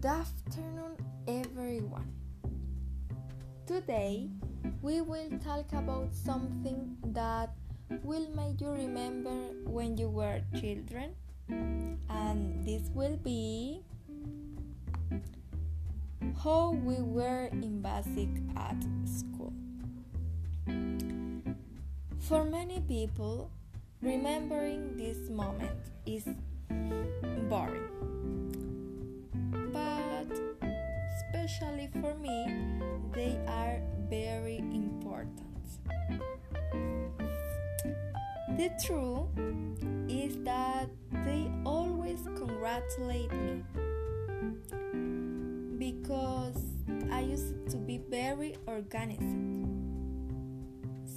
Good afternoon, everyone. Today we will talk about something that will make you remember when you were children, and this will be how we were in basic at school. For many people, remembering this moment is boring. Especially for me, they are very important. The truth is that they always congratulate me because I used to be very organized.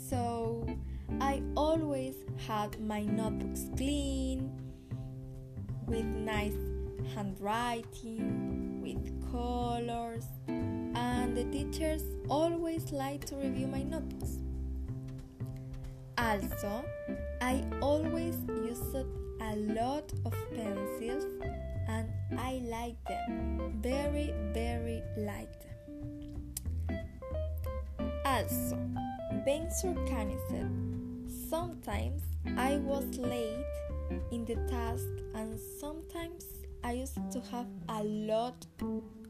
So I always had my notebooks clean, with nice handwriting, with colors, and the teachers always like to review my notebooks. Also, I always used a lot of pencils and I like them. Very, very like them. Also, being organized, sometimes I was late in the task and sometimes I used to have a lot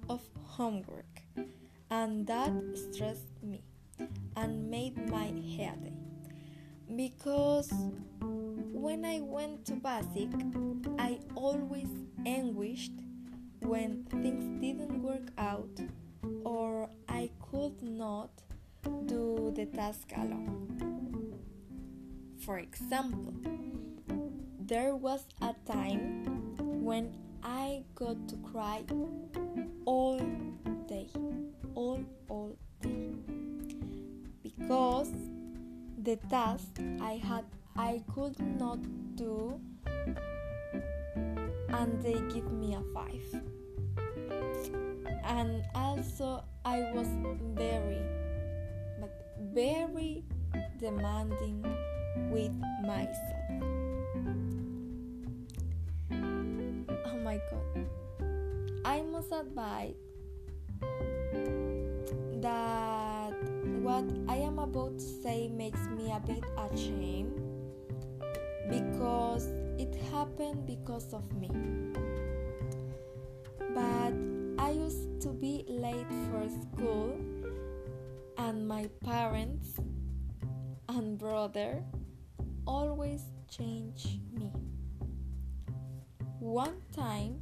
of homework and that stressed me and made my head ache because when I went to basic I always anguished when things didn't work out or I could not do the task alone. For example, there was a time when I got to cry all day, all, all day. Because the task I had I could not do and they give me a 5. And also I was very but very demanding with myself. I must admit that what I am about to say makes me a bit ashamed because it happened because of me. But I used to be late for school, and my parents and brother always change me. One time,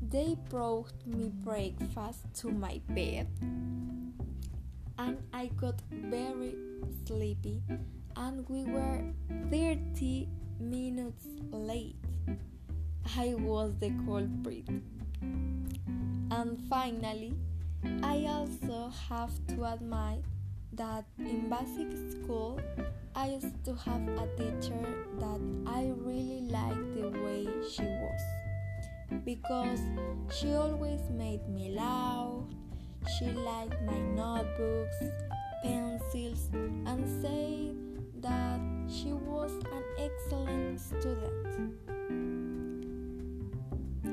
they brought me breakfast to my bed, and I got very sleepy, and we were 30 minutes late. I was the culprit. And finally, I also have to admit that in basic school, I used to have a teacher that I really liked the way she was because she always made me laugh. She liked my notebooks, pencils, and said that she was an excellent student.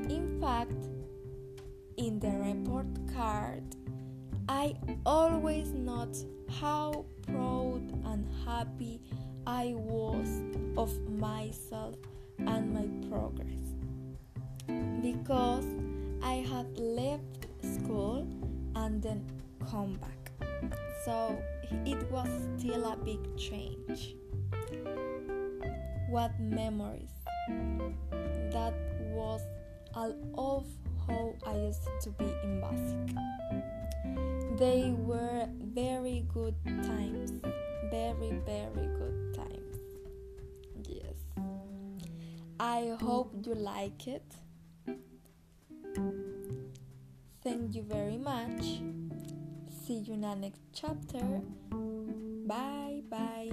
In fact, in the report card, I always note how proud and happy I was of myself and my progress because I had left school and then come back. So it was still a big change. What memories! That was all of how I used to be in basic. They were very good times, very, very good times. Yes. I hope you like it. Thank you very much. See you in the next chapter. Bye bye.